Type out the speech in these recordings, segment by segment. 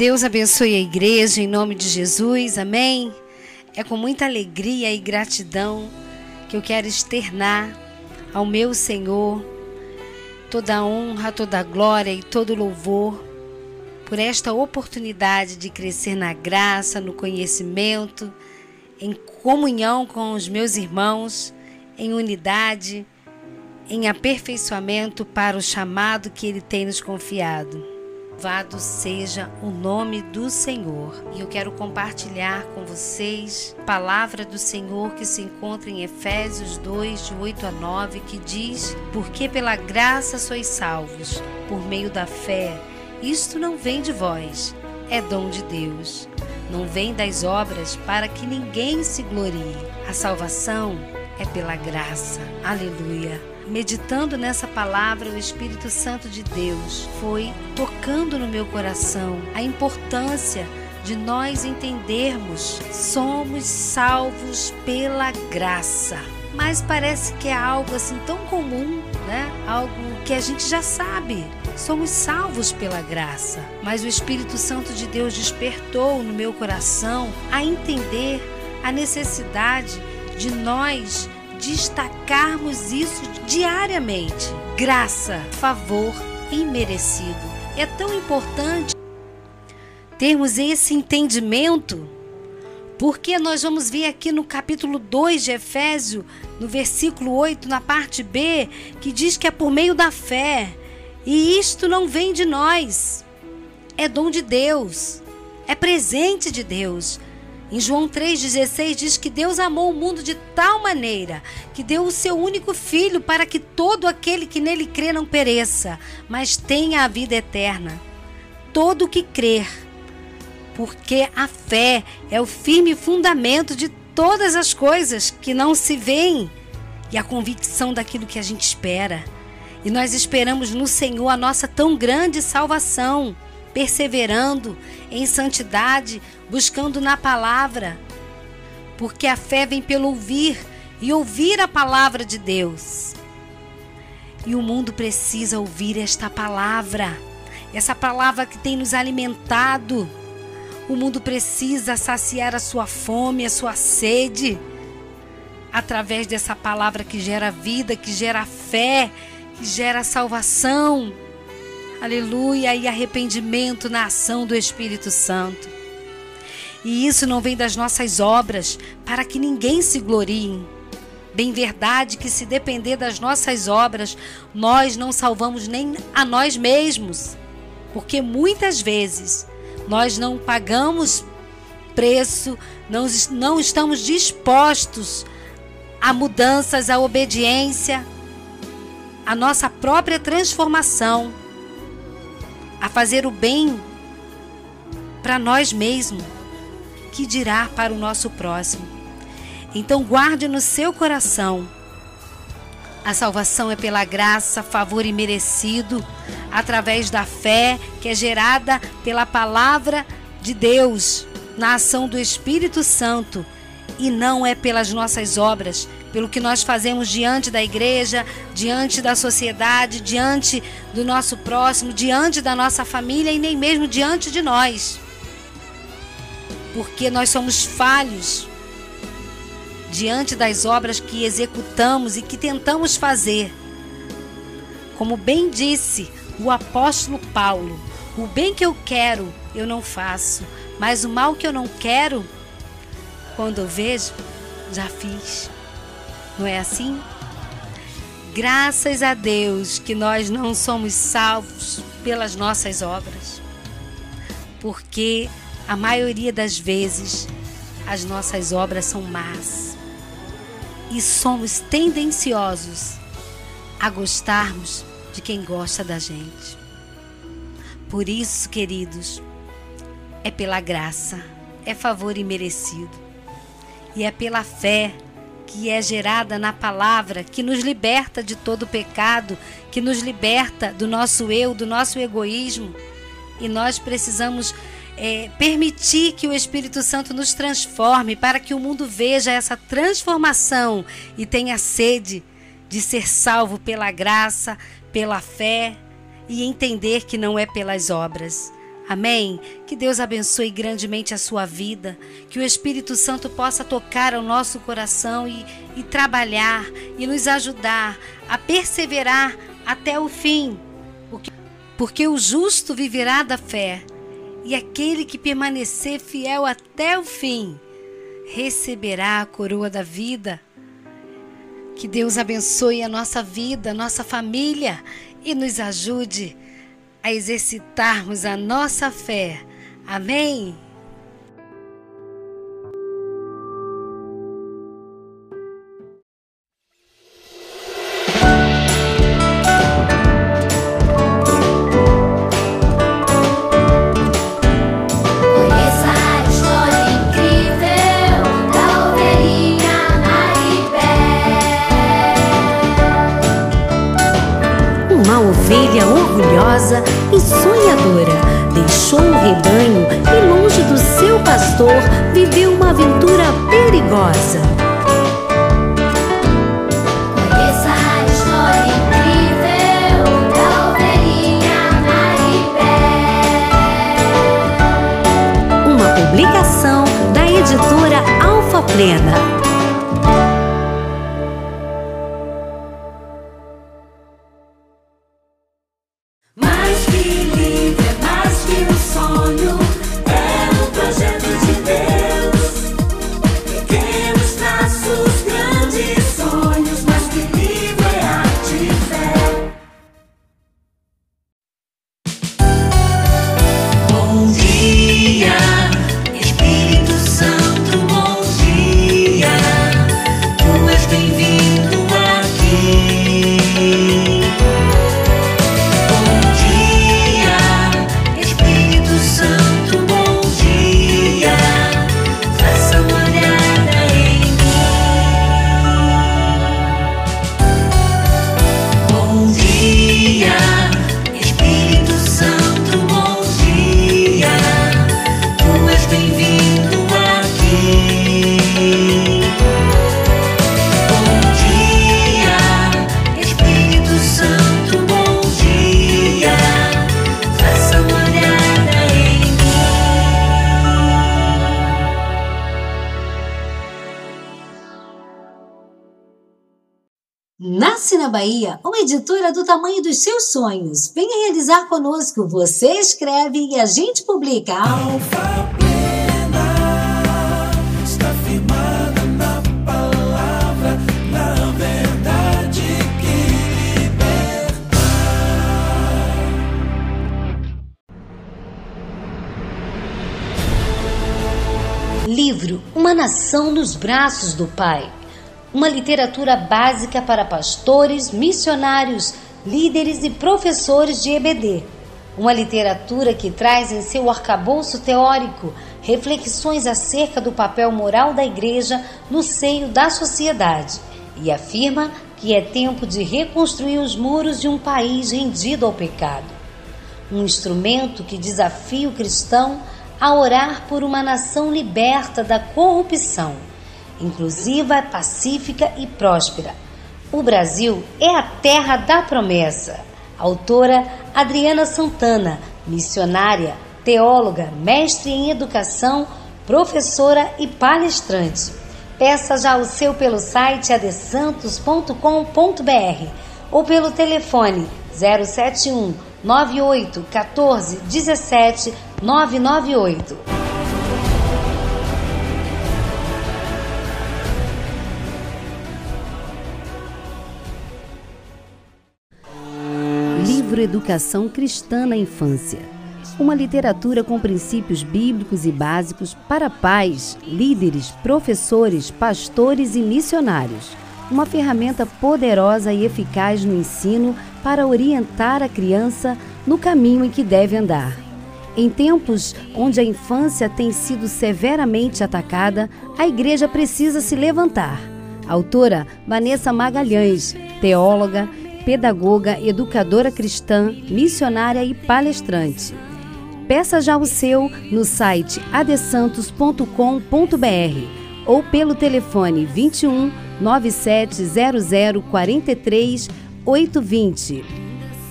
Deus abençoe a igreja em nome de Jesus, amém? É com muita alegria e gratidão que eu quero externar ao meu Senhor toda a honra, toda a glória e todo o louvor por esta oportunidade de crescer na graça, no conhecimento, em comunhão com os meus irmãos, em unidade, em aperfeiçoamento para o chamado que Ele tem nos confiado. Louvado seja o nome do Senhor. E eu quero compartilhar com vocês a palavra do Senhor que se encontra em Efésios 2, de 8 a 9, que diz: Porque pela graça sois salvos, por meio da fé. Isto não vem de vós, é dom de Deus. Não vem das obras para que ninguém se glorie. A salvação é pela graça. Aleluia meditando nessa palavra, o Espírito Santo de Deus foi tocando no meu coração a importância de nós entendermos somos salvos pela graça. Mas parece que é algo assim tão comum, né? Algo que a gente já sabe. Somos salvos pela graça. Mas o Espírito Santo de Deus despertou no meu coração a entender a necessidade de nós destacarmos isso diariamente. Graça, favor imerecido. É tão importante termos esse entendimento, porque nós vamos ver aqui no capítulo 2 de Efésio, no versículo 8, na parte B, que diz que é por meio da fé. E isto não vem de nós, é dom de Deus, é presente de Deus. Em João 3,16 diz que Deus amou o mundo de tal maneira que deu o seu único filho para que todo aquele que nele crê não pereça, mas tenha a vida eterna. Todo que crer, porque a fé é o firme fundamento de todas as coisas que não se veem e a convicção daquilo que a gente espera. E nós esperamos no Senhor a nossa tão grande salvação perseverando em santidade, buscando na palavra, porque a fé vem pelo ouvir e ouvir a palavra de Deus. E o mundo precisa ouvir esta palavra, essa palavra que tem nos alimentado. O mundo precisa saciar a sua fome, a sua sede, através dessa palavra que gera vida, que gera fé, que gera salvação aleluia, e arrependimento na ação do Espírito Santo. E isso não vem das nossas obras, para que ninguém se glorie. Bem verdade que se depender das nossas obras, nós não salvamos nem a nós mesmos. Porque muitas vezes nós não pagamos preço, não, não estamos dispostos a mudanças, a obediência, a nossa própria transformação a fazer o bem para nós mesmos, que dirá para o nosso próximo. Então guarde no seu coração. A salvação é pela graça, favor e merecido, através da fé que é gerada pela palavra de Deus, na ação do Espírito Santo, e não é pelas nossas obras, pelo que nós fazemos diante da igreja, diante da sociedade, diante do nosso próximo, diante da nossa família e nem mesmo diante de nós. Porque nós somos falhos diante das obras que executamos e que tentamos fazer. Como bem disse o apóstolo Paulo, o bem que eu quero, eu não faço, mas o mal que eu não quero, quando eu vejo, já fiz. Não é assim? Graças a Deus que nós não somos salvos pelas nossas obras, porque a maioria das vezes as nossas obras são más e somos tendenciosos a gostarmos de quem gosta da gente. Por isso, queridos, é pela graça, é favor imerecido e é pela fé que é gerada na palavra, que nos liberta de todo pecado, que nos liberta do nosso eu, do nosso egoísmo. E nós precisamos é, permitir que o Espírito Santo nos transforme para que o mundo veja essa transformação e tenha sede de ser salvo pela graça, pela fé e entender que não é pelas obras. Amém? Que Deus abençoe grandemente a sua vida, que o Espírito Santo possa tocar ao nosso coração e, e trabalhar e nos ajudar a perseverar até o fim, porque, porque o justo viverá da fé e aquele que permanecer fiel até o fim receberá a coroa da vida. Que Deus abençoe a nossa vida, a nossa família e nos ajude a exercitarmos a nossa fé. Amém? Ovelha orgulhosa e sonhadora. Deixou o rebanho e, longe do seu pastor, viveu uma aventura perigosa. Uma publicação da editora Alfa Plena. Nasce na Bahia, uma editora do tamanho dos seus sonhos. Venha realizar conosco. Você escreve e a gente publica. Alfa plena, está firmada na palavra, na verdade que liberta. Livro Uma Nação nos Braços do Pai uma literatura básica para pastores, missionários, líderes e professores de EBD. Uma literatura que traz em seu arcabouço teórico reflexões acerca do papel moral da igreja no seio da sociedade e afirma que é tempo de reconstruir os muros de um país rendido ao pecado. Um instrumento que desafia o cristão a orar por uma nação liberta da corrupção inclusiva, pacífica e próspera. O Brasil é a terra da promessa. Autora Adriana Santana, missionária, teóloga, mestre em educação, professora e palestrante. Peça já o seu pelo site adesantos.com.br ou pelo telefone 071 98 14 17 998. Livro Educação Cristã na Infância. Uma literatura com princípios bíblicos e básicos para pais, líderes, professores, pastores e missionários. Uma ferramenta poderosa e eficaz no ensino para orientar a criança no caminho em que deve andar. Em tempos onde a infância tem sido severamente atacada, a igreja precisa se levantar. Autora Vanessa Magalhães, teóloga, pedagoga, educadora cristã, missionária e palestrante. Peça já o seu no site adesantos.com.br ou pelo telefone 21 9700 43 820.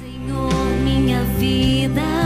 Senhor, minha vida.